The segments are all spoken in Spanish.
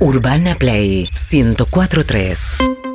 Urbana Play 1043.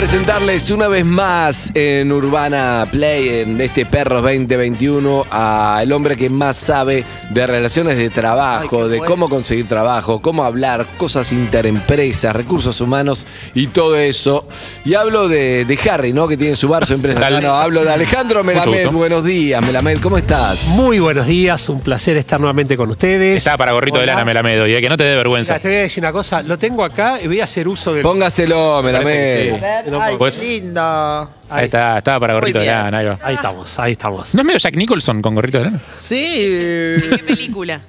Presentarles una vez más en Urbana Play, en este Perros 2021, al hombre que más sabe de relaciones de trabajo, de cómo conseguir trabajo, cómo hablar, cosas interempresas, recursos humanos y todo eso. Y hablo de, de Harry, ¿no? Que tiene su bar, su empresa. Dale. No, hablo de Alejandro Melamed. Buenos días, Melamed, ¿cómo estás? Muy buenos días, un placer estar nuevamente con ustedes. Estaba para gorrito de lana, Melamedo, y que no te dé vergüenza. Mira, te voy a decir una cosa, lo tengo acá y voy a hacer uso del... Póngaselo, Melamed. Ay, Pues- qué lindo. Ahí está, estaba para gorrito de bien. lana. Ahí, va. Ahí estamos, ahí estamos. ¿No es medio Jack Nicholson con gorrito de lana? Sí. ¿Qué película?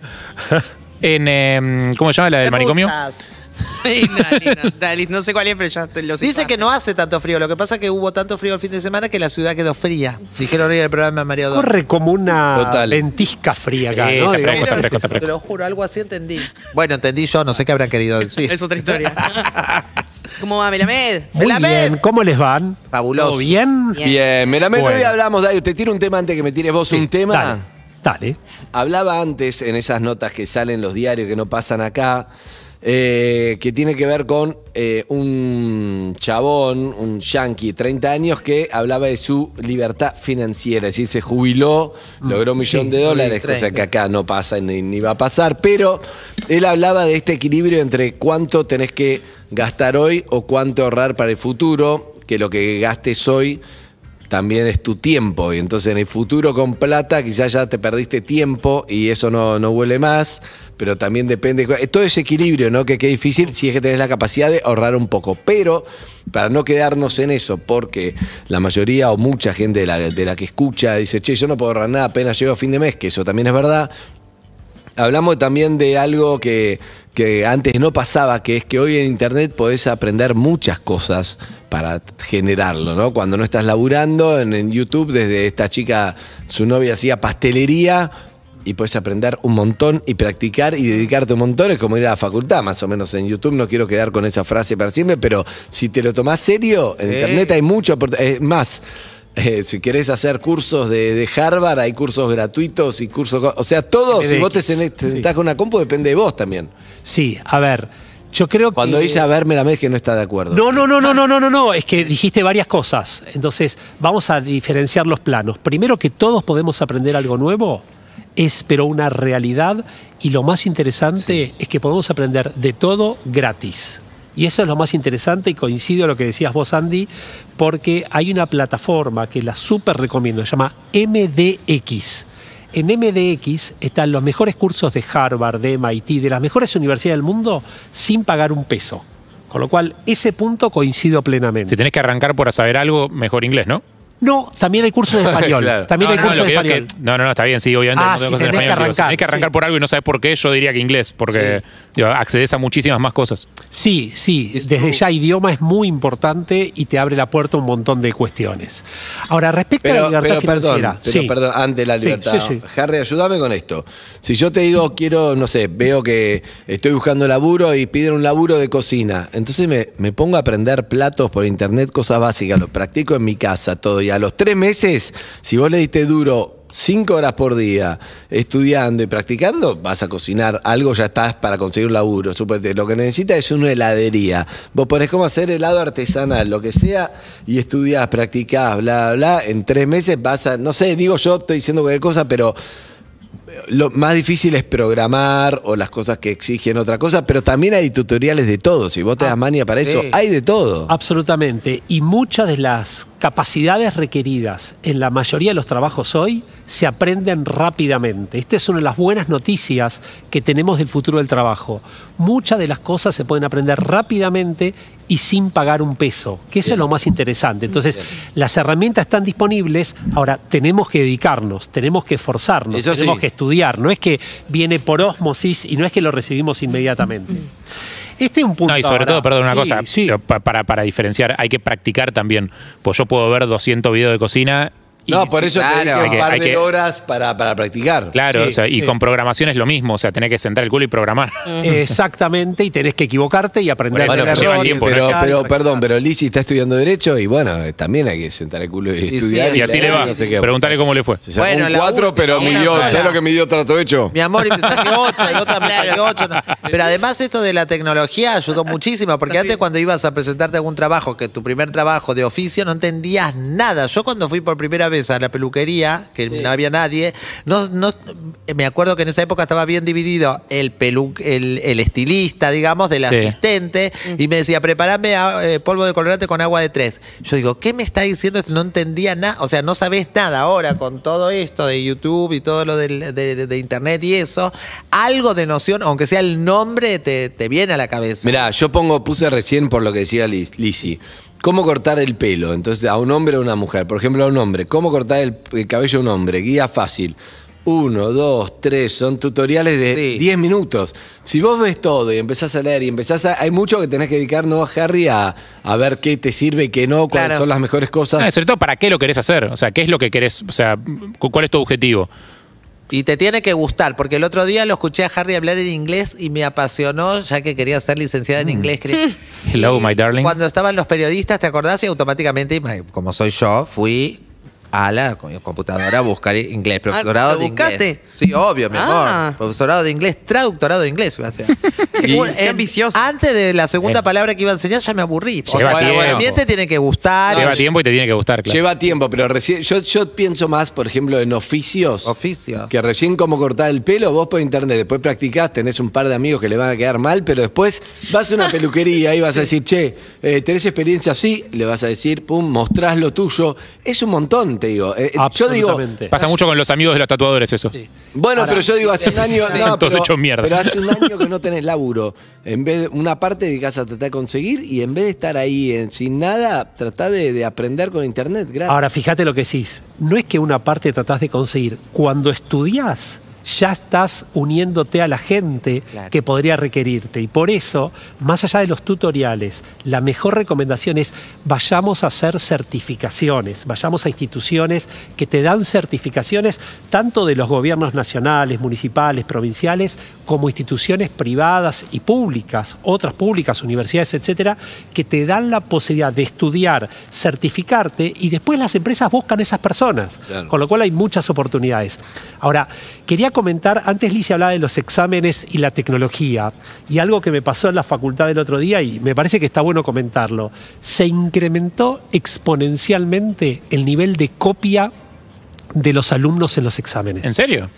En, em, ¿cómo se llama la del manicomio? dale, no, dale, no sé cuál es, pero ya te lo sé. Dice que no hace tanto frío. Lo que pasa es que hubo tanto frío el fin de semana que la ciudad quedó fría. Dijeron hoy en el programa de Mario Dor. Corre como una Total. ventisca fría acá, Sí, ¿no? está Digamos, fresco, está es fresco, está eso. Te fresco. lo juro, algo así entendí. Bueno, entendí yo, no sé qué habrán querido decir. Es otra historia. ¿Cómo va, Melamed? Muy Melamed. bien, ¿cómo les van? Fabuloso. ¿Todo bien? Bien. Bien, Melamed, Bueno. hoy hablamos, Dayo, te tiro un tema antes que me tires vos un tema. Dale, dale. Hablaba antes en esas notas que salen en los diarios que no pasan acá, eh, que tiene que ver con eh, un chabón, un yankee, 30 años, que hablaba de su libertad financiera. Es decir, se jubiló, logró un millón de dólares, sí, cosa 30. que acá no pasa ni, ni va a pasar, pero él hablaba de este equilibrio entre cuánto tenés que gastar hoy o cuánto ahorrar para el futuro, que lo que gastes hoy también es tu tiempo. Y entonces en el futuro con plata quizás ya te perdiste tiempo y eso no, no vuelve más. Pero también depende. Todo ese equilibrio, ¿no? Que qué difícil si es que tenés la capacidad de ahorrar un poco. Pero para no quedarnos en eso, porque la mayoría o mucha gente de la, de la que escucha dice, che, yo no puedo ahorrar nada apenas llego a fin de mes, que eso también es verdad. Hablamos también de algo que, que antes no pasaba, que es que hoy en Internet podés aprender muchas cosas para generarlo, ¿no? Cuando no estás laburando en YouTube, desde esta chica, su novia hacía pastelería y puedes aprender un montón y practicar y dedicarte un montón. Es como ir a la facultad, más o menos en YouTube. No quiero quedar con esa frase para siempre, pero si te lo tomás serio, en. Internet hay mucho. Es más, eh, si querés hacer cursos de, de Harvard, hay cursos gratuitos y cursos. O sea, todo, si vos te sentás con una compu, depende de vos también. Sí, a ver, yo creo Cuando que... dice a verme la mes que no está de acuerdo. No, no, no, no, no, no, no, no, es que dijiste varias cosas. Entonces, vamos a diferenciar los planos. Primero que todos podemos aprender algo nuevo, es pero una realidad y lo más interesante es que podemos aprender de todo gratis. Y eso es lo más interesante y coincido a lo que decías vos, Andy, porque hay una plataforma que la súper recomiendo, se llama MDX. En MDX están los mejores cursos de Harvard, de MIT, de las mejores universidades del mundo sin pagar un peso. Con lo cual, ese punto coincido plenamente. Si tenés que arrancar por saber algo, mejor inglés, ¿no? No, también hay cursos de español. Claro. También no, hay no, cursos lo de que digo es español. que- no, no, no, está bien, sí, obviamente. Ah, hay un montón si tenés que español, digo, si arrancar, tenés que arrancar sí. por algo y no sabes por qué, yo diría que inglés, porque digo, accedes a muchísimas más cosas. Sí, sí, desde ya idioma es muy importante y te abre la puerta a un montón de cuestiones. Ahora, respecto a la Pero, libertad pero perdón, financiera. pero sí. perdón, antes de la libertad. sí, sí. Harry, ayúdame con esto. Si yo te digo, quiero, no sé, veo que estoy buscando laburo y piden un laburo de cocina, entonces me, me pongo a aprender platos por internet, cosas básicas, lo practico en mi casa, todo. Y a los tres meses, si vos le diste duro cinco horas por día estudiando y practicando, vas a cocinar algo, ya estás para conseguir un laburo. Suponete, lo que necesitas es una heladería. Vos ponés cómo hacer helado artesanal, lo que sea, y estudiás, practicás, bla, bla, bla. En tres meses vas a, no sé, digo yo, estoy diciendo cualquier cosa, pero lo más difícil es programar o las cosas que exigen otra cosa, pero también hay tutoriales de todo. Si vos te das mania para eso, sí. hay de todo. Absolutamente. Y muchas de las capacidades requeridas en la mayoría de los trabajos hoy se aprenden rápidamente. Esta es una de las buenas noticias que tenemos del futuro del trabajo. Muchas de las cosas se pueden aprender rápidamente y sin pagar un peso, que eso es lo más interesante. Entonces, las herramientas están disponibles, ahora tenemos que dedicarnos, tenemos que esforzarnos, Eso tenemos sí. que estudiar, no es que viene por osmosis y no es que lo recibimos inmediatamente. Este es un punto. No, y sobre ahora. todo, perdón, una Sí, cosa, sí. para, para diferenciar, hay que practicar también. Pues yo puedo ver 200 videos de cocina No, por sí, eso claro. tenés que Hay un que- par hay de que- horas para, para practicar. Claro, Sí, o sea, y sí. con programación es lo mismo, o sea, tenés que sentar el culo y programar. Exactamente, y tenés que equivocarte y aprender Bueno, lleva error tiempo, pero, y pero perdón, pero Lichi está estudiando Derecho y bueno, también hay que sentar el culo y, sí, estudiar. Y así le va. no sé. Preguntale cómo le fue. Se sacó Bueno, un la 4, última, pero midió. ¿Sabes lo que midió trato hecho? Mi amor, y me saqué 8, y otra me saqué 8. Pero además esto de la tecnología ayudó muchísimo, porque antes cuando ibas a presentarte algún trabajo, que tu primer trabajo de oficio, no entendías nada. Yo cuando fui por primera vez a la peluquería, que no había nadie, no, no, me acuerdo que en esa época estaba bien dividido el, pelu, el, el estilista, digamos, del Sí. asistente, y me decía, prepárame a- eh, polvo de colorante con agua de tres. Yo digo, ¿qué me está diciendo? esto? No entendía nada, o sea, no sabés nada ahora con todo esto de YouTube y todo lo del- de, de- de internet y eso, algo de noción, aunque sea el nombre, te, te viene a la cabeza. Mirá, yo pongo, puse recién por lo que decía Lizzy. ¿Cómo cortar el pelo? Entonces, a un hombre o a una mujer. Por ejemplo, a un hombre. ¿Cómo cortar el, el cabello a un hombre? Guía fácil. Uno, dos, tres. Son tutoriales de Sí. 10 minutos. Si vos ves todo y empezás a leer y empezás a. Hay mucho que tenés que dedicar, ¿no, Harry? A, a ver qué te sirve y qué no, cuáles Claro. son las mejores cosas. Ah, sobre todo, ¿para qué lo querés hacer? O sea, ¿qué es lo que querés? O sea, cu- ¿cuál es tu objetivo? Y te tiene que gustar, porque el otro día lo escuché a Harry hablar en inglés y me apasionó, ya que quería ser licenciada en inglés. quería- Hello, my darling. Cuando estaban los periodistas, ¿te acordás? Y automáticamente, como soy yo, fui a la computadora a buscar inglés, profesorado Ah, ¿lo de inglés. Sí, obvio, mi Ah. amor. Profesorado de inglés, traductorado de inglés. Qué ambicioso. Antes de la segunda palabra que iba a enseñar, ya me aburrí. O Lleva sea, tiempo. también te tiene que gustar. Lleva tiempo y te tiene que gustar, claro. Lleva tiempo, pero recién. Yo, yo pienso más, por ejemplo, en oficios. Oficio. Que recién como cortar el pelo, vos por internet, después practicás, tenés un par de amigos que le van a quedar mal, pero después vas a una peluquería y vas a decir, che, eh, ¿tenés experiencia así? Le vas a decir, pum, mostrás lo tuyo. Es un montón, te digo. Eh, yo digo, Absolutamente. Pasa mucho con los amigos de los tatuadores eso. bueno, Ahora, pero yo digo, hace un año. Sí. no, Están todos pero, hechos mierda. pero hace un año que no tenés laburo. En vez de una parte dedicás a tratar de conseguir y en vez de estar ahí en- sin nada, tratá de, de aprender con internet. Gracias. Ahora, fíjate lo que decís. No es que una parte tratás de conseguir. Cuando estudiás, ya estás uniéndote a la gente Claro. que podría requerirte. Y por eso, más allá de los tutoriales, la mejor recomendación es vayamos a hacer certificaciones, vayamos a instituciones que te dan certificaciones tanto de los gobiernos nacionales, municipales, provinciales, como instituciones privadas y públicas, otras públicas, universidades, etcétera, que te dan la posibilidad de estudiar, certificarte y después las empresas buscan esas personas. Claro. Con lo cual hay muchas oportunidades. Ahora, quería comentar, antes Licia hablaba de los exámenes y la tecnología, y algo que me pasó en la facultad el otro día, y me parece que está bueno comentarlo, se incrementó exponencialmente el nivel de copia de los alumnos en los exámenes. ¿En serio?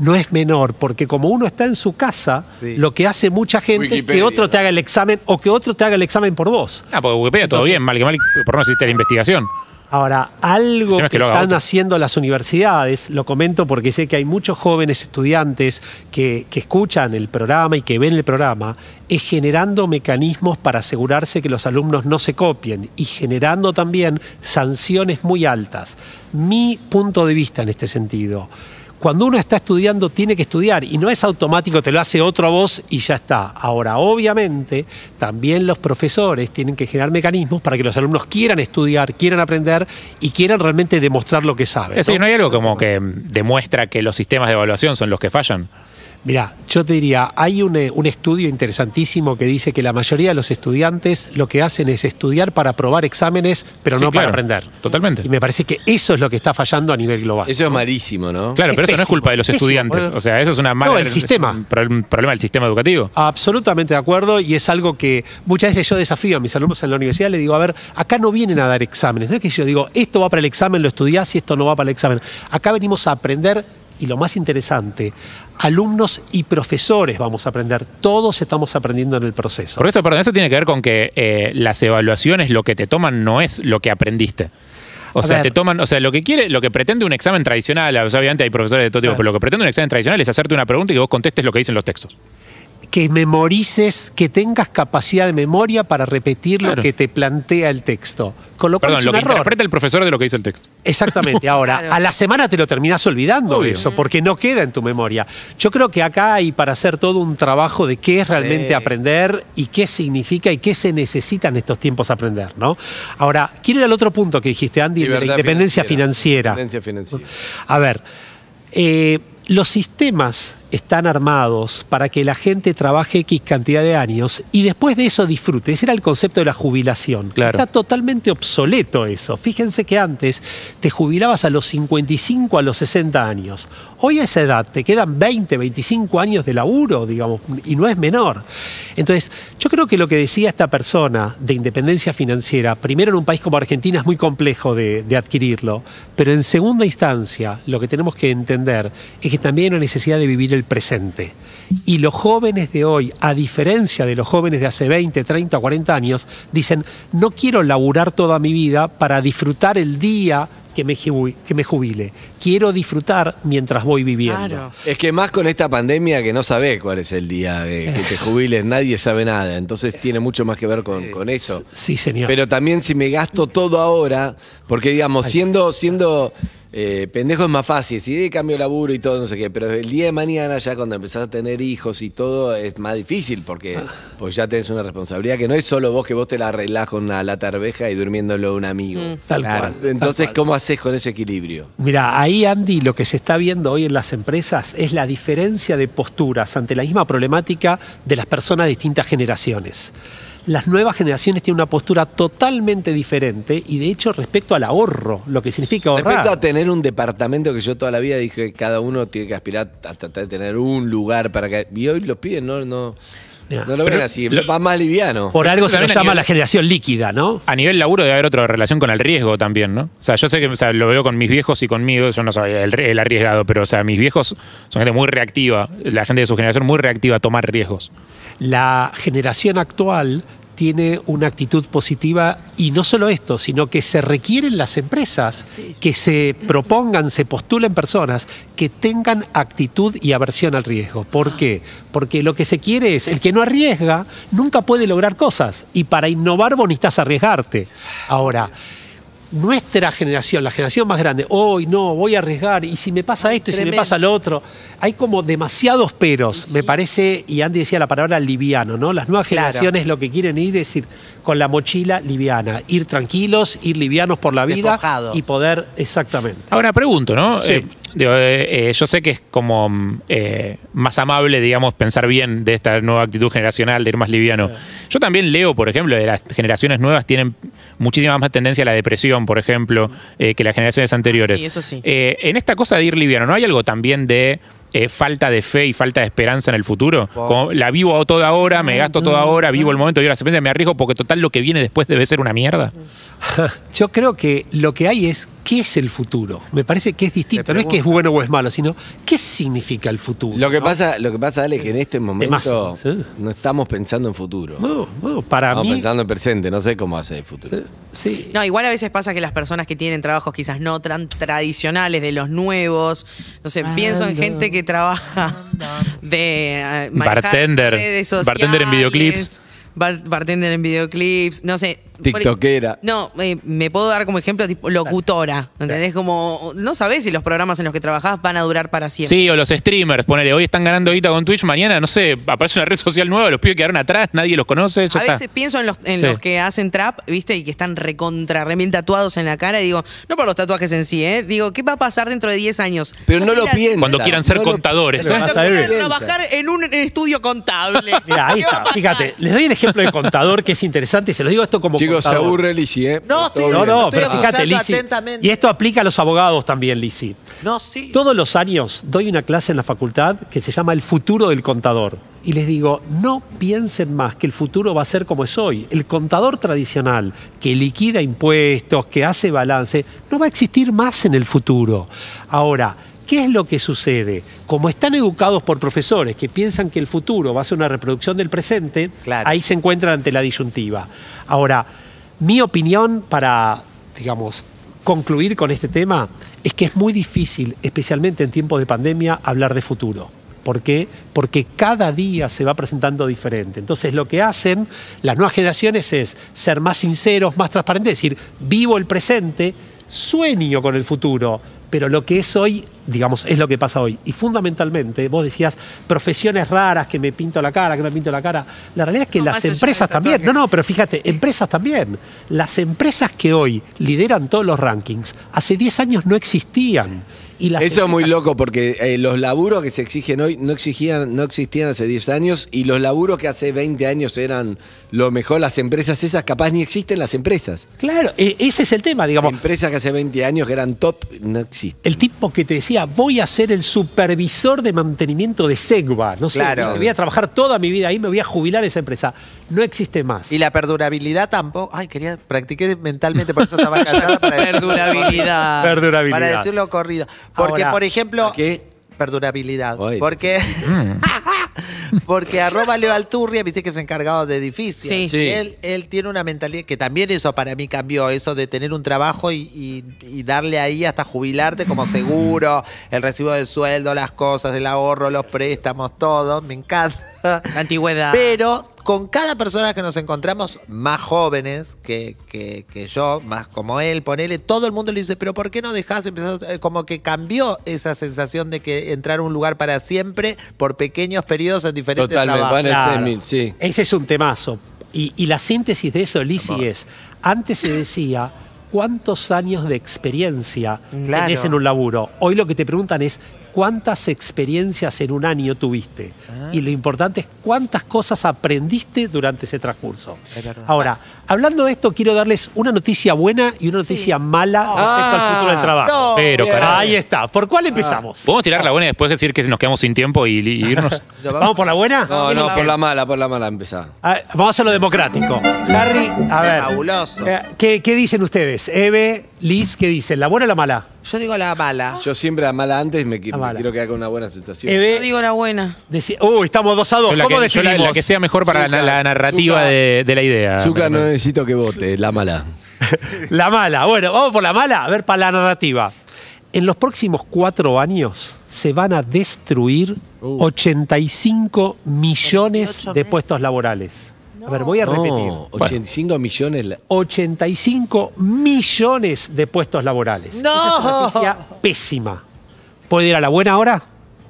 No es menor, porque como uno está en su casa, Sí. lo que hace mucha gente es que otro te haga el examen o que otro te haga el examen por vos. Ah, porque Wikipedia todo bien, mal que mal, por no existe la investigación. Ahora, algo que, están otro. haciendo las universidades, lo comento porque sé que hay muchos jóvenes estudiantes que, que escuchan el programa y que ven el programa, es generando mecanismos para asegurarse que los alumnos no se copien y generando también sanciones muy altas. Mi punto de vista en este sentido. Cuando uno está estudiando, tiene que estudiar y no es automático, te lo hace otro a vos y ya está. Ahora, obviamente, también los profesores tienen que generar mecanismos para que los alumnos quieran estudiar, quieran aprender y quieran realmente demostrar lo que saben. ¿no? ¿no hay algo como que demuestra que los sistemas de evaluación son los que fallan? Mira, yo te diría, hay un, eh, un estudio interesantísimo que dice que la mayoría de los estudiantes lo que hacen es estudiar para aprobar exámenes, pero Sí, no para aprender. Totalmente. Y me parece que eso es lo que está fallando a nivel global. Eso es malísimo, ¿no? Claro, Es pero eso no es culpa de los pésimo, estudiantes. bueno. O sea, eso es una mala. No, el sistema. un pro- un problema del sistema educativo. Absolutamente de acuerdo y es algo que muchas veces yo desafío a mis alumnos en la universidad, le digo, a ver, acá no vienen a dar exámenes, no es que yo digo, esto va para el examen, lo estudiás y esto no va para el examen. Acá venimos a aprender y lo más interesante, alumnos y profesores vamos a aprender, todos estamos aprendiendo en el proceso. Por eso, perdón, eso tiene que ver con que eh, las evaluaciones lo que te toman no es lo que aprendiste. O A sea, ver. te toman, o sea, lo que quiere, lo que pretende un examen tradicional, o sea, obviamente hay profesores de todo tipo, pero lo que pretende un examen tradicional es hacerte una pregunta y que vos contestes lo que dicen los textos. Que memorices, que tengas capacidad de memoria para repetir Claro. lo que te plantea el texto. Con lo cual Perdón, es lo un que error. interpreta el profesor de lo que dice el texto. Exactamente. Ahora, Claro. a la semana te lo terminás olvidando Obvio. eso, porque no queda en tu memoria. Yo creo que acá hay para hacer todo un trabajo de qué es realmente Sí. aprender y qué significa y qué se necesita en estos tiempos aprender, ¿no? Ahora, quiero ir al otro punto que dijiste, Andy, de la independencia financiera. Independencia financiera. A ver, eh, los sistemas están armados para que la gente trabaje X cantidad de años y después de eso disfrute. Ese era el concepto de la jubilación. Claro. Está totalmente obsoleto eso. Fíjense que antes te jubilabas a los 55, a los 60 años. Hoy a esa edad te quedan 20, 25 años de laburo, digamos, y no es menor. Entonces, yo creo que lo que decía esta persona de independencia financiera, primero en un país como Argentina es muy complejo de, de adquirirlo, pero en segunda instancia lo que tenemos que entender es que también hay una necesidad de vivir el presente. Y los jóvenes de hoy, a diferencia de los jóvenes de hace 20, 30, 40 años, dicen, no quiero laburar toda mi vida para disfrutar el día que me, ju- que me jubile. Quiero disfrutar mientras voy viviendo. Claro. Es que más con esta pandemia que no sabés cuál es el día de que te jubiles, nadie sabe nada. Entonces tiene mucho más que ver con, con eso. Sí, señor. Pero también si me gasto todo ahora, porque digamos, siendo, siendo eh, pendejo es más fácil, si de cambio de laburo y todo, no sé qué, pero el día de mañana ya cuando empezás a tener hijos y todo es más difícil porque Ah. pues ya tenés una responsabilidad que no es solo vos que vos te la arreglás con una lata de arveja y durmiéndolo un amigo. Tal Claro. cual. tal Entonces, cual. ¿cómo haces con ese equilibrio? Mira, ahí Andy, lo que se está viendo hoy en las empresas es la diferencia de posturas ante la misma problemática de las personas de distintas generaciones. Las nuevas generaciones tienen una postura totalmente diferente y de hecho respecto al ahorro, lo que significa ahorrar. Respecto a tener un departamento que yo toda la vida dije que cada uno tiene que aspirar a tratar de tener un lugar para que. Y hoy los piden, no, no, no lo ven así, lo- va más liviano. Por algo se a llama nivel- la generación líquida, ¿no? A nivel laburo debe haber otra relación con el riesgo también, ¿no? O sea, yo sé que o sea, lo veo con mis viejos y conmigo, yo no soy el, el arriesgado, pero o sea, mis viejos son gente muy reactiva, la gente de su generación muy reactiva a tomar riesgos. La generación actual tiene una actitud positiva y no solo esto, sino que se requieren las empresas que se propongan, se postulen personas que tengan actitud y aversión al riesgo. ¿Por qué? Porque lo que se quiere es, el que no arriesga nunca puede lograr cosas y para innovar vos necesitas arriesgarte. Ahora, nuestra generación, la generación más grande, hoy no, voy a arriesgar, y si me pasa esto, y si me pasa lo otro, hay como demasiados peros, me parece, y Andy decía la palabra liviano, ¿no? Las nuevas Claro. generaciones lo que quieren ir es ir con la mochila liviana, ir tranquilos, ir livianos por la vida Despojados. y poder, exactamente. Ahora pregunto, ¿no? Sí. Eh, digo, eh, eh, yo sé que es como mm, eh, más amable, digamos, pensar bien de esta nueva actitud generacional, de ir más liviano. Yo también leo, por ejemplo, de las generaciones nuevas tienen muchísima más tendencia a la depresión, por ejemplo, eh, que las generaciones anteriores. Sí, eso sí. Eh, en esta cosa de ir liviano, ¿no hay algo también de eh, falta de fe y falta de esperanza en el futuro? Como la vivo toda hora, me gasto toda hora, vivo el momento y ahora se me arriesgo porque total lo que viene después debe ser una mierda. Yo creo que lo que hay es qué es el futuro. Me parece que es distinto, no es que es bueno o es malo, sino qué significa el futuro. Lo que ¿no? pasa, lo que pasa, Ale, es que en este momento sí. no estamos pensando en futuro. No, no, para Estamos mí, pensando en presente, no sé cómo hace el futuro. sí. No, igual a veces pasa que las personas que tienen trabajos quizás no tan tradicionales de los nuevos, no sé, pienso en gente que trabaja de eh, Bartender, redes bartender en videoclips. bar- bartender en videoclips, no sé. Tiktokera. No, eh, me puedo dar como ejemplo tipo locutora, ¿entendés? Como no sabés si los programas en los que trabajás van a durar para siempre. Sí, o los streamers, ponele, hoy están ganando ahorita con Twitch, mañana, no sé, aparece una red social nueva, los pibes quedaron atrás, nadie los conoce, ya A está. veces pienso en los, en Sí. los que hacen trap, ¿viste? Y que están recontra, re bien tatuados en la cara. Y digo, no por los tatuajes en sí, ¿eh? Digo, ¿qué va a pasar dentro de 10 años? Pero no lo así. piensan. Cuando quieran ser No lo- contadores, ¿eh? Cuando ver. quieran trabajar en un estudio contable. Mira, ahí ¿Qué va a está. Fíjate, les doy el ejemplo de contador que es interesante y se los digo esto como Chicos, se aburre Lisi, ¿eh? No, estoy- No, Estoy pero fíjate, Lisi. Y esto aplica a los abogados también, Lisi. No, sí. Todos los años doy una clase en la facultad que se llama El futuro del contador. Y les digo, no piensen más que el futuro va a ser como es hoy. El contador tradicional que liquida impuestos, que hace balance, no va a existir más en el futuro. Ahora, ¿qué es lo que sucede? Como están educados por profesores que piensan que el futuro va a ser una reproducción del presente, Claro. ahí se encuentran ante la disyuntiva. Ahora, mi opinión para, digamos, concluir con este tema es que es muy difícil, especialmente en tiempos de pandemia, hablar de futuro. ¿Por qué? Porque cada día se va presentando diferente. Entonces lo que hacen las nuevas generaciones es ser más sinceros, más transparentes, decir, vivo el presente, sueño con el futuro, pero lo que es hoy, digamos, es lo que pasa hoy. Y fundamentalmente, vos decías, profesiones raras, que me pinto la cara, que me pinto la cara. La realidad es que No, las empresas también, no, no, pero fíjate, empresas también. Las empresas que hoy lideran todos los rankings, hace 10 años no existían. Y las Eso es muy loco porque eh, los laburos que se exigen hoy no, exigían, no existían hace 10 años y los laburos que hace 20 años eran lo mejor, las empresas esas capaz ni existen las empresas. Claro, e- ese es el tema, digamos. Empresas que hace 20 años que eran top no existen. El tipo que te decía, voy a ser el supervisor de mantenimiento de Segva, no sé, Claro. voy a trabajar toda mi vida ahí, me voy a jubilar esa empresa. No existe más. Y la perdurabilidad tampoco. Ay, quería, practiqué mentalmente, por eso estaba callada para decirlo Perdurabilidad. Perdurabilidad. Para decirlo corrido. Porque, Ahora, por ejemplo. ¿qué? Perdurabilidad. Porque. porque arroba Leo Alturria, viste que es encargado de edificios. Sí. Sí. Él, él tiene una mentalidad que también eso para mí cambió, eso de tener un trabajo y, y- y darle ahí hasta jubilarte como seguro, el recibo del sueldo, las cosas, el ahorro, los préstamos, todo. Me encanta. La antigüedad. Pero con cada persona que nos encontramos, más jóvenes que, que- que yo, más como él, ponele, todo el mundo le dice, pero ¿por qué no dejás empezar? otra-?" Eh, Como que cambió esa sensación de que entrar a un lugar para siempre por pequeños periodos en diferentes Totalmente, trabajos. van a Claro. ser mil, sí. Ese es un temazo. Y, y la síntesis de eso, Lisi, es, antes se decía, ¿cuántos años de experiencia Claro. tenés en un laburo? Hoy lo que te preguntan es, ¿cuántas experiencias en un año tuviste? Ah. Y lo importante es cuántas cosas aprendiste durante ese transcurso. Es. Ahora, hablando de esto, quiero darles una noticia buena y una noticia mala respecto al futuro del trabajo. no, Pero, carajo. Ahí está. ¿Por cuál empezamos? ¿Podemos tirar la buena y después decir que nos quedamos sin tiempo y, y irnos? ¿Vamos por la buena? No, no, por la mala, por la mala empezá. A ver, vamos a hacerlo democrático. Harry, a ver. Fabuloso. Eh, ¿Qué, qué dicen ustedes? Eve, Liz, ¿qué dicen? ¿La buena o la mala? Yo digo la mala. Yo siempre a mala antes me, qui- me mala. quiero quedar con una buena sensación. Yo digo la buena. uy, estamos dos a dos. Yo la, ¿Cómo que, yo la- la que sea mejor para la, la narrativa de, de la idea. Zucca, Me- no me- necesito que vote, la mala. La mala. Bueno, vamos por la mala. A ver, para la narrativa. En los próximos cuatro años se van a destruir Uh. 85 millones 28 de meses. puestos laborales. A ver, voy a repetir. No, 85 millones. la- 85 millones de puestos laborales. ¡No! Esa estrategia pésima. ¿Puedo ir a la buena ahora?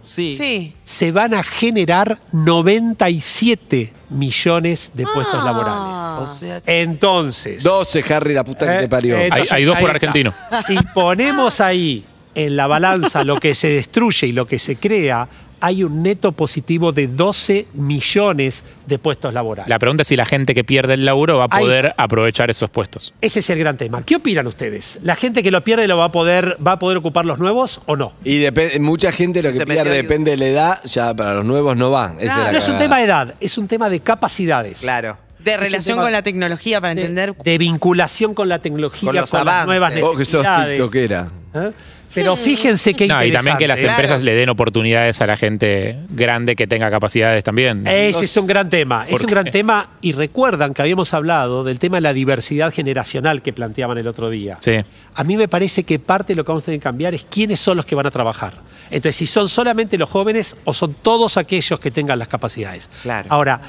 Sí. Sí. se van a generar 97 millones de puestos Ah. laborales. O sea que- Entonces, 12, Harry, la puta que eh, te parió. eh, Hay- hay dos por está. argentino. Si ponemos ahí en la balanza lo que se destruye y lo que se crea, hay un neto positivo de 12 millones de puestos laborales. La pregunta es si la gente que pierde el laburo va a poder aprovechar esos puestos. Ese es el gran tema. ¿Qué opinan ustedes? ¿La gente que lo pierde lo va a poder, va a poder ocupar los nuevos o no? Y mucha gente lo que pierde depende de la edad, ya para los nuevos no va. Esa es No es un tema de edad, es un tema de capacidades. Claro. De relación con la tecnología para de, entender. de vinculación con la tecnología, Con con, los las avances. nuevas Vos que sos necesidades. tiktokera. ¿Eh? Pero fíjense que No, y también que las Claro. empresas le den oportunidades a la gente grande que tenga capacidades también. Ese es un gran tema, es ¿Por un qué? gran tema y recuerdan que habíamos hablado del tema de la diversidad generacional que planteaban el otro día. Sí. A mí me parece que parte de lo que vamos a tener que cambiar es quiénes son los que van a trabajar. Entonces, si son solamente los jóvenes o son todos aquellos que tengan las capacidades. Claro. Ahora,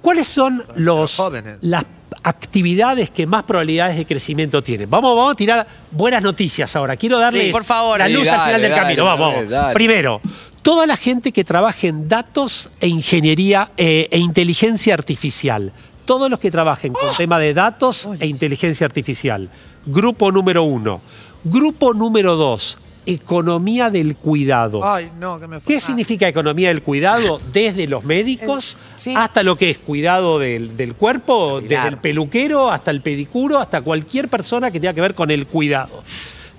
¿cuáles son los, jóvenes. las actividades que más probabilidades de crecimiento tienen? Vamos, vamos a tirar buenas noticias ahora. Quiero darles por favor. la Sí, luz al final del dale, camino. Vamos, dale, vamos. dale. Primero, toda la gente que trabaje en datos e ingeniería eh, e inteligencia artificial. Todos los que trabajen con tema de datos e inteligencia artificial. Grupo número uno. Grupo número dos, economía del cuidado. Ay, no, que me ¿Qué significa economía del cuidado? Desde los médicos Sí. hasta lo que es cuidado del, del cuerpo, desde el peluquero hasta el pedicuro, hasta cualquier persona que tenga que ver con el cuidado.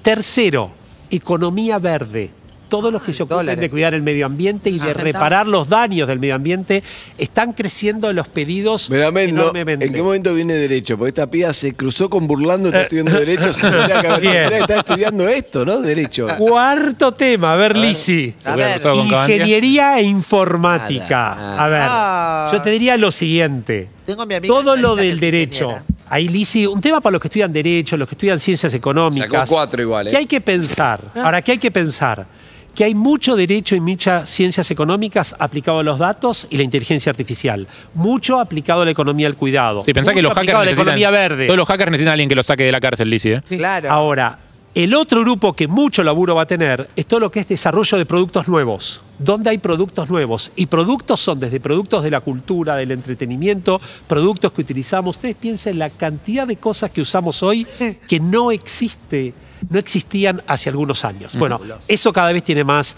Tercero, economía verde. Todos los que se ocupen dólares. de cuidar el medio ambiente y de reparar los daños del medio ambiente están creciendo los pedidos Me da men- no, enormemente. ¿En qué momento viene Derecho? Porque esta piba se cruzó con burlando, está estudiando Derecho, se que estar estudiando esto, ¿no? Derecho. Cuarto tema, a ver, Lisi. Ingeniería e informática. A ver, Ah. yo te diría lo siguiente. Tengo a mi amiga Todo lo del derecho. ingeniera. Ahí, Lisi, un tema para los que estudian derecho, los que estudian ciencias económicas. Sacó cuatro igual, ¿eh? ¿Qué hay que pensar? Ahora, ¿qué hay que pensar? Que hay mucho derecho y muchas ciencias económicas aplicado a los datos y la inteligencia artificial. Mucho aplicado a la economía del cuidado. Sí, pensá que mucho los aplicado hackers a la economía verde. Todos los hackers necesitan a alguien que los saque de la cárcel, Lizzie. ¿eh? Claro. Ahora, el otro grupo que mucho laburo va a tener es todo lo que es desarrollo de productos nuevos. ¿Dónde hay productos nuevos? Y productos son desde productos de la cultura, del entretenimiento, productos que utilizamos. Ustedes piensen la cantidad de cosas que usamos hoy que no existe, no existían hace algunos años. Bueno, eso cada vez tiene más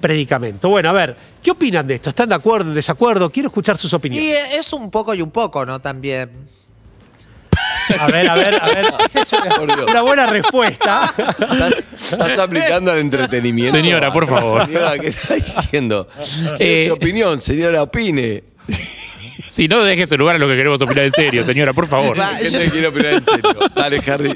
predicamento. Bueno, a ver, ¿qué opinan de esto? ¿Están de acuerdo, en desacuerdo? Quiero escuchar sus Y opiniones. eh, es un poco y un poco, ¿no? También. A ver, a ver, a ver. Esa es una, Por Dios. una buena respuesta. ¿Estás, estás aplicando al entretenimiento? Señora, por favor. Señora, ¿qué está diciendo? Eh, Es su opinión, señora, opine. Si no, deje ese lugar a lo que queremos opinar en serio, señora, por favor. La gente quiere opinar en serio. Dale, Harry.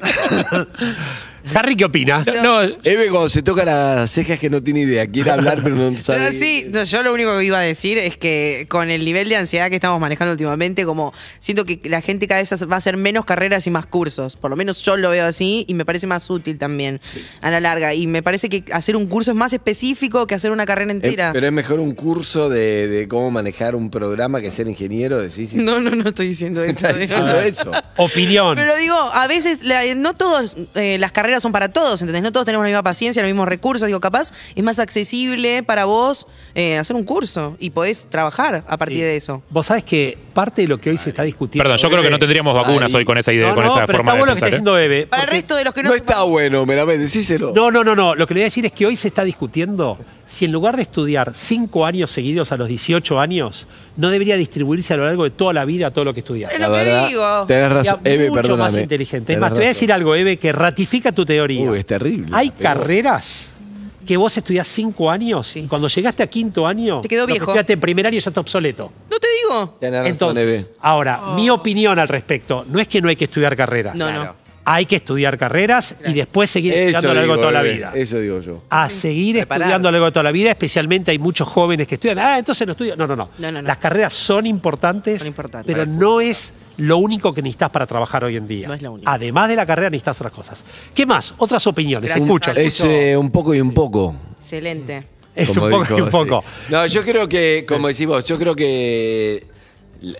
Harry, ¿qué opina? No, Eve cuando se toca las cejas que no tiene idea. Quiere hablar, pero no sabe. Ah, sí, no, yo lo único que iba a decir es que con el nivel de ansiedad que estamos manejando últimamente, como siento que la gente cada vez va a hacer menos carreras y más cursos. Por lo menos yo lo veo así y me parece más útil también a la larga. Y me parece que hacer un curso es más específico que hacer una carrera Eh, entera. pero es mejor un curso de, de cómo manejar un programa que ser ingeniero, decís. No, no, no estoy diciendo eso. Diciendo eso. Opinión. Pero digo, a veces la- no todos eh, las carreras son para todos, ¿entendés? No todos tenemos la misma paciencia, los mismos recursos. Digo, capaz es más accesible para vos eh, hacer un curso y podés trabajar a partir Sí. de eso. Vos sabés que parte de lo que hoy se está discutiendo. perdón, yo creo que no tendríamos vacunas Ay. hoy con esa idea, No, con no, esa pero forma está de lo que está pensar. ¿eh? Para el resto de los que no, No está bueno, meramente, decíselo. No, no, no, no. Lo que le voy a decir es que hoy se está discutiendo si en lugar de estudiar cinco años seguidos a los 18 años, no debería distribuirse a lo largo de toda la vida todo lo que estudiar. Es lo que digo. Tenés Sería razón. Eve, mucho perdóname. más inteligente. Es más, te voy a decir algo, Eve, que ratifica tu teoría. Uy, es terrible. Hay Pero- carreras que vos estudiás cinco años Sí. y cuando llegaste a quinto año, Te quedó lo que viejo. estudiaste en primer año ya está obsoleto. No te digo. Entonces, ahora, mi opinión al respecto, no es que no hay que estudiar carreras. No, Claro. no. Hay que estudiar carreras y después seguir estudiando a lo largo de digo, toda la Eve, vida. Eso digo yo. A seguir Prepararse. estudiando a lo largo de toda la vida, especialmente hay muchos jóvenes que estudian. Ah, entonces no estudian. No, no, no. No, no, no. Las carreras son importantes, Son importantes. pero no es lo único que necesitas para trabajar hoy en día. No es lo único. Además de la carrera, necesitas otras cosas. ¿Qué más? Otras opiniones. Gracias, Escucho. Es eh, un poco y un poco. Excelente. Es como un poco dijo, y un poco. sí. No, yo creo que, como decís vos, yo creo que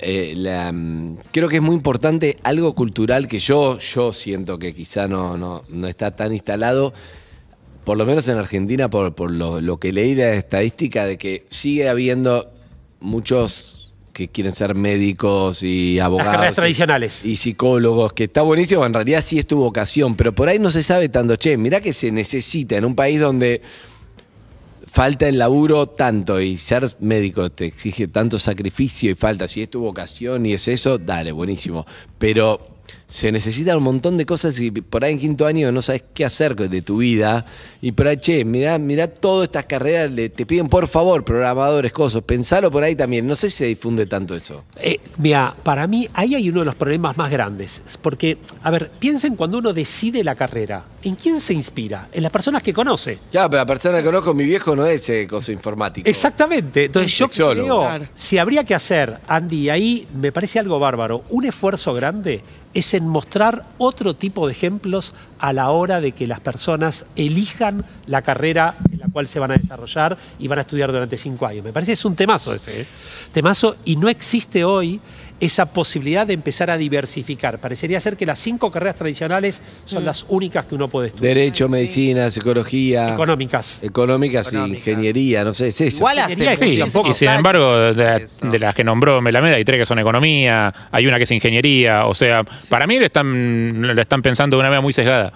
eh, la, mm, creo que es muy importante algo cultural que yo, yo siento que quizá no, no, no está tan instalado, por lo menos en Argentina, por, por lo, lo que leí de la estadística, de que sigue habiendo muchos que quieren ser médicos y abogados. carreras y- tradicionales. Y psicólogos, que está buenísimo, en realidad sí es tu vocación, pero por ahí no se sabe tanto, che, mirá que se necesita en un país donde falta el laburo tanto y ser médico te exige tanto sacrificio y falta. Si es tu vocación y es eso, dale, buenísimo. Pero se necesitan un montón de cosas y por ahí en quinto año no sabes qué hacer de tu vida. Y por ahí, che, mirá, mirá todas estas carreras, le- te piden por favor programadores, cosas. Pensalo por ahí también. No sé si se difunde tanto eso. Eh, mira, para mí ahí hay uno de los problemas más grandes. Es Porque, a ver, piensen cuando uno decide la carrera, ¿en quién se inspira? En las personas que conoce. Ya, pero la persona que conozco, mi viejo, no es eh, cosa informático. Exactamente. Entonces yo creo, Claro. si habría que hacer, Andy, ahí me parece algo bárbaro, un esfuerzo grande es en mostrar otro tipo de ejemplos a la hora de que las personas elijan la carrera en la cual se van a desarrollar y van a estudiar durante cinco años. Me parece que es un temazo ese, ¿eh? temazo y no existe hoy esa posibilidad de empezar a diversificar. Parecería ser que las cinco carreras tradicionales son las únicas que uno puede estudiar. Derecho, Ay, sí. medicina, psicología. Económicas. Económicas y Económica. ingeniería, no sé, es eso. Igual hace Sí, y sin embargo, de las que nombró Melameda, hay tres que son economía, hay una que es ingeniería, o sea, para mí le están, le están pensando de una manera muy sesgada.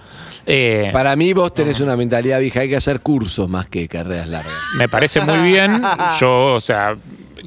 Eh, Para mí vos tenés una mentalidad vieja, hay que hacer cursos más que carreras largas. me parece muy bien, yo, o sea,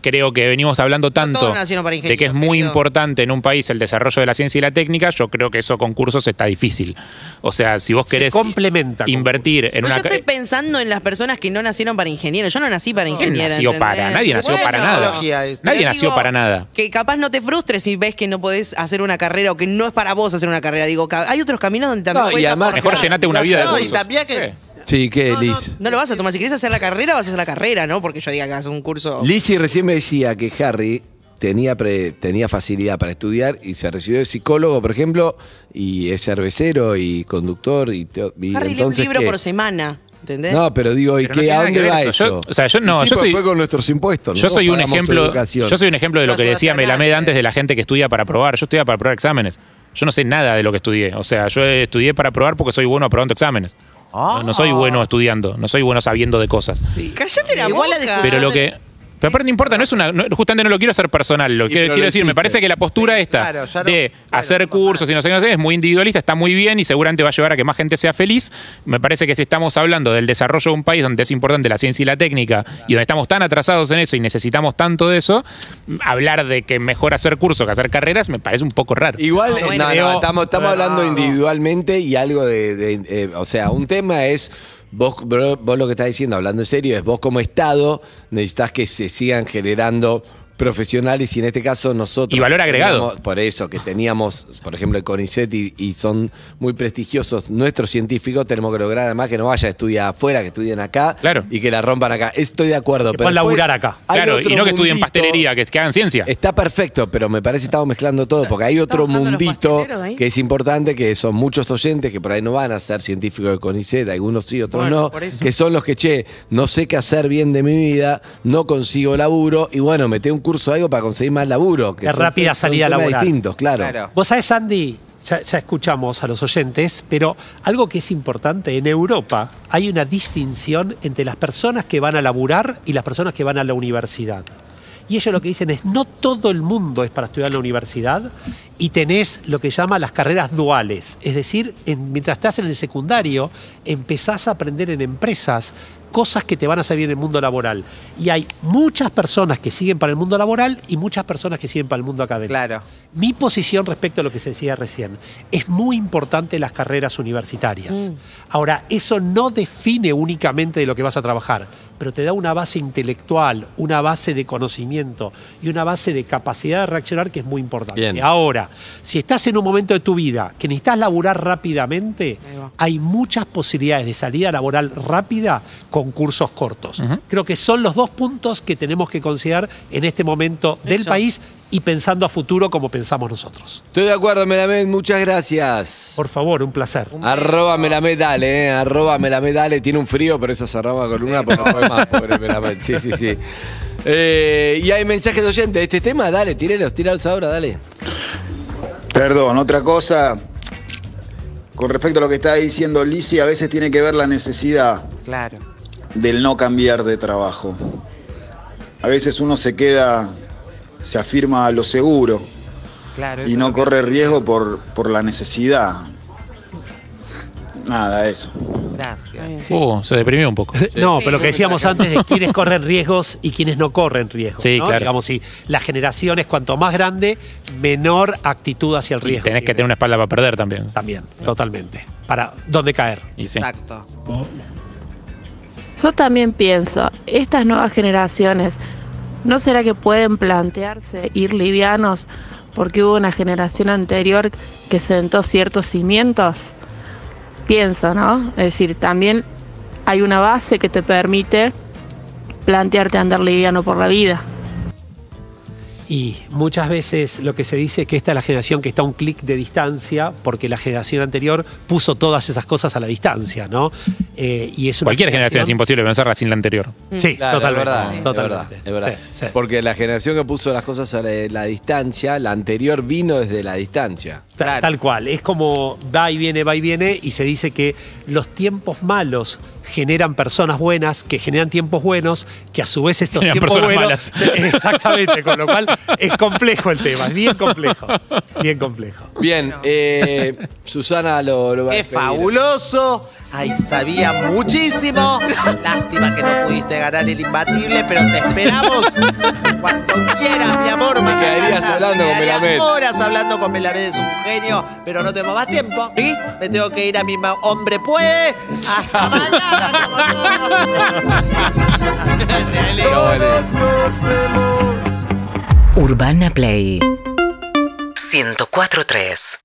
creo que venimos hablando tanto para de que es ingenieros, muy importante en un país el desarrollo de la ciencia y la técnica, yo creo que eso con cursos está difícil. O sea, si vos querés complementa invertir en Pero una... yo estoy pensando en las personas que no nacieron para ingeniero. Yo no nací para ¿Quién ingeniero. nació ¿entendés? para? Nadie nació Bueno, para nada. Nadie Pero nació digo para nada. Que capaz no te frustres si ves que no podés hacer una carrera o que no es para vos hacer una carrera. Digo, hay otros caminos donde también No, y además-. Mejor llenate una vida de No, y cursos. también que- ¿Qué? Sí, ¿qué, No. Liz? No lo vas a tomar. Si querés hacer la carrera, vas a hacer la carrera, ¿no? Porque yo diga que haces un curso. Lizzy recién me decía que Harry tenía, pre- tenía facilidad para estudiar y se recibió de psicólogo, por ejemplo, y es cervecero y conductor. Y, te- y Harry lee un entonces, libro ¿qué? por semana. ¿Entendés? No, pero digo, ¿y Pero no qué, tiene a nada dónde ver va eso. eso? Yo- o sea, yo no, yo pues soy- fue con nuestros impuestos. Yo nosotros soy un pagamos tu ejemplo. educación. Yo soy un ejemplo de lo No que decía a Melamed nadie. antes de la gente que estudia para probar. Yo estudiaba para probar exámenes. Yo no sé nada de lo que estudié. O sea, yo estudié para probar porque soy bueno aprobando exámenes. No, no soy bueno estudiando, no soy bueno sabiendo de cosas. Cállate la Igual la boca. discusión- Pero lo que. Pero aparte no importa, no es una. no- justamente no lo quiero hacer personal. Lo quiero decir, me parece que la postura Sí, esta claro, ya no- de claro, hacer no cursos y no sé qué no sé, es muy individualista, está muy bien y seguramente va a llevar a que más gente sea feliz. Me parece que si estamos hablando del desarrollo de un país donde es importante la ciencia y la técnica y donde estamos tan atrasados en eso y necesitamos tanto de eso, hablar de que mejor hacer cursos que hacer carreras me parece un poco raro. Igual, No, no, bueno. no, Creo- estamos, estamos hablando no. individualmente y algo de, de- eh, o sea, un tema es, vos, vos lo que estás diciendo, hablando en serio, es vos como Estado necesitas que se sigan generando profesionales y en este caso nosotros... Y valor agregado. teníamos- Por eso, que teníamos, por ejemplo, el CONICET y, y son muy prestigiosos nuestros científicos, tenemos que lograr además que no vaya a estudiar afuera, que estudien acá Claro. y que la rompan acá. Estoy de acuerdo. Que pero puedan laburar acá. Claro, y no que estudien pastelería, que, que hagan ciencia. Está perfecto, pero me parece que estamos mezclando todo, porque hay otro mundito que es importante, que son muchos oyentes que por ahí no van a ser científicos de CONICET, algunos sí, otros Bueno, no, que son los que, che, no sé qué hacer bien de mi vida, no consigo laburo, y bueno, metí un curso algo para conseguir más laburo. Que De son- rápida son salida temas laboral. distintos, claro. Claro. Vos sabés, Andy, ya, ya escuchamos a los oyentes, pero algo que es importante, en Europa hay una distinción entre las personas que van a laburar y las personas que van a la universidad. Y ellos lo que dicen es, no todo el mundo es para estudiar en la universidad y tenés lo que llama las carreras duales. Es decir, en- mientras estás en el secundario, empezás a aprender en empresas cosas que te van a servir en el mundo laboral. Y hay muchas personas que siguen para el mundo laboral y muchas personas que siguen para el mundo académico. Claro. Mi posición respecto a lo que se decía recién, es muy importante las carreras universitarias. Ahora, eso no define únicamente de lo que vas a trabajar, pero te da una base intelectual, una base de conocimiento y una base de capacidad de reaccionar que es muy importante. Bien. Ahora, si estás en un momento de tu vida que necesitas laburar rápidamente, hay muchas posibilidades de salida laboral rápida con cursos cortos. Creo que son los dos puntos que tenemos que considerar en este momento del país y pensando a futuro como pensamos nosotros. Estoy de acuerdo, Melamed, muchas gracias. Por favor, un placer. Arroba Melamed, dale, eh, arroba Melamed, dale. Tiene un frío, por eso cerramos la columna, porque no puede más, pobre Melamed. Sí, sí, sí. Eh, y hay mensajes de oyente de este tema, dale, tírelos, tíralos ahora, dale. Perdón, otra cosa. Con respecto a lo que está diciendo Lisi, a veces tiene que ver la necesidad Claro. del no cambiar de trabajo. A veces uno se queda, se afirma a lo seguro Claro. y no que corre riesgo por, por la necesidad. Nada, eso. Gracias. Uh, se deprimió un poco. No, pero lo que decíamos antes de quiénes corren riesgos y quiénes no corren riesgos. Sí, ¿no? claro. Digamos, si la generación es cuanto más grande, menor actitud hacia el Y riesgo. tenés que tener una espalda para perder también. También, totalmente. Para dónde caer. Y sí. Exacto. Yo también pienso, estas nuevas generaciones, ¿no será que pueden plantearse ir livianos porque hubo una generación anterior que sentó ciertos cimientos? Pienso, ¿no? Es decir, también hay una base que te permite plantearte andar liviano por la vida. Y muchas veces lo que se dice es que esta es la generación que está a un clic de distancia, porque la generación anterior puso todas esas cosas a la distancia, ¿no? Eh, y es Cualquier generación es imposible vencerla sin la anterior. Sí, Claro, totalmente. Es verdad, es totalmente. verdad, es verdad. Sí, sí. Porque la generación que puso las cosas a la, la distancia, la anterior vino desde la distancia. Ta- Claro. Tal cual, es como va y viene, va y viene, y se dice que los tiempos malos generan personas buenas, que generan tiempos buenos, que a su vez estos Generan tiempos personas buenos. Exactamente, con lo cual es complejo el tema, es bien complejo. Bien complejo. Bien, eh, Susana lo, lo va a ¡Qué despedir. fabuloso! Ay, sabía muchísimo. Lástima que no pudiste ganar el imbatible, pero te esperamos cuando quieras, mi amor. Me quedarías hablando Me con quedaría Melamed. horas hablando con Melamed, es un genio, pero no tengo más tiempo. Me tengo que ir a mi hombre pues. Hasta mañana, como todos. Urbana Play 104.3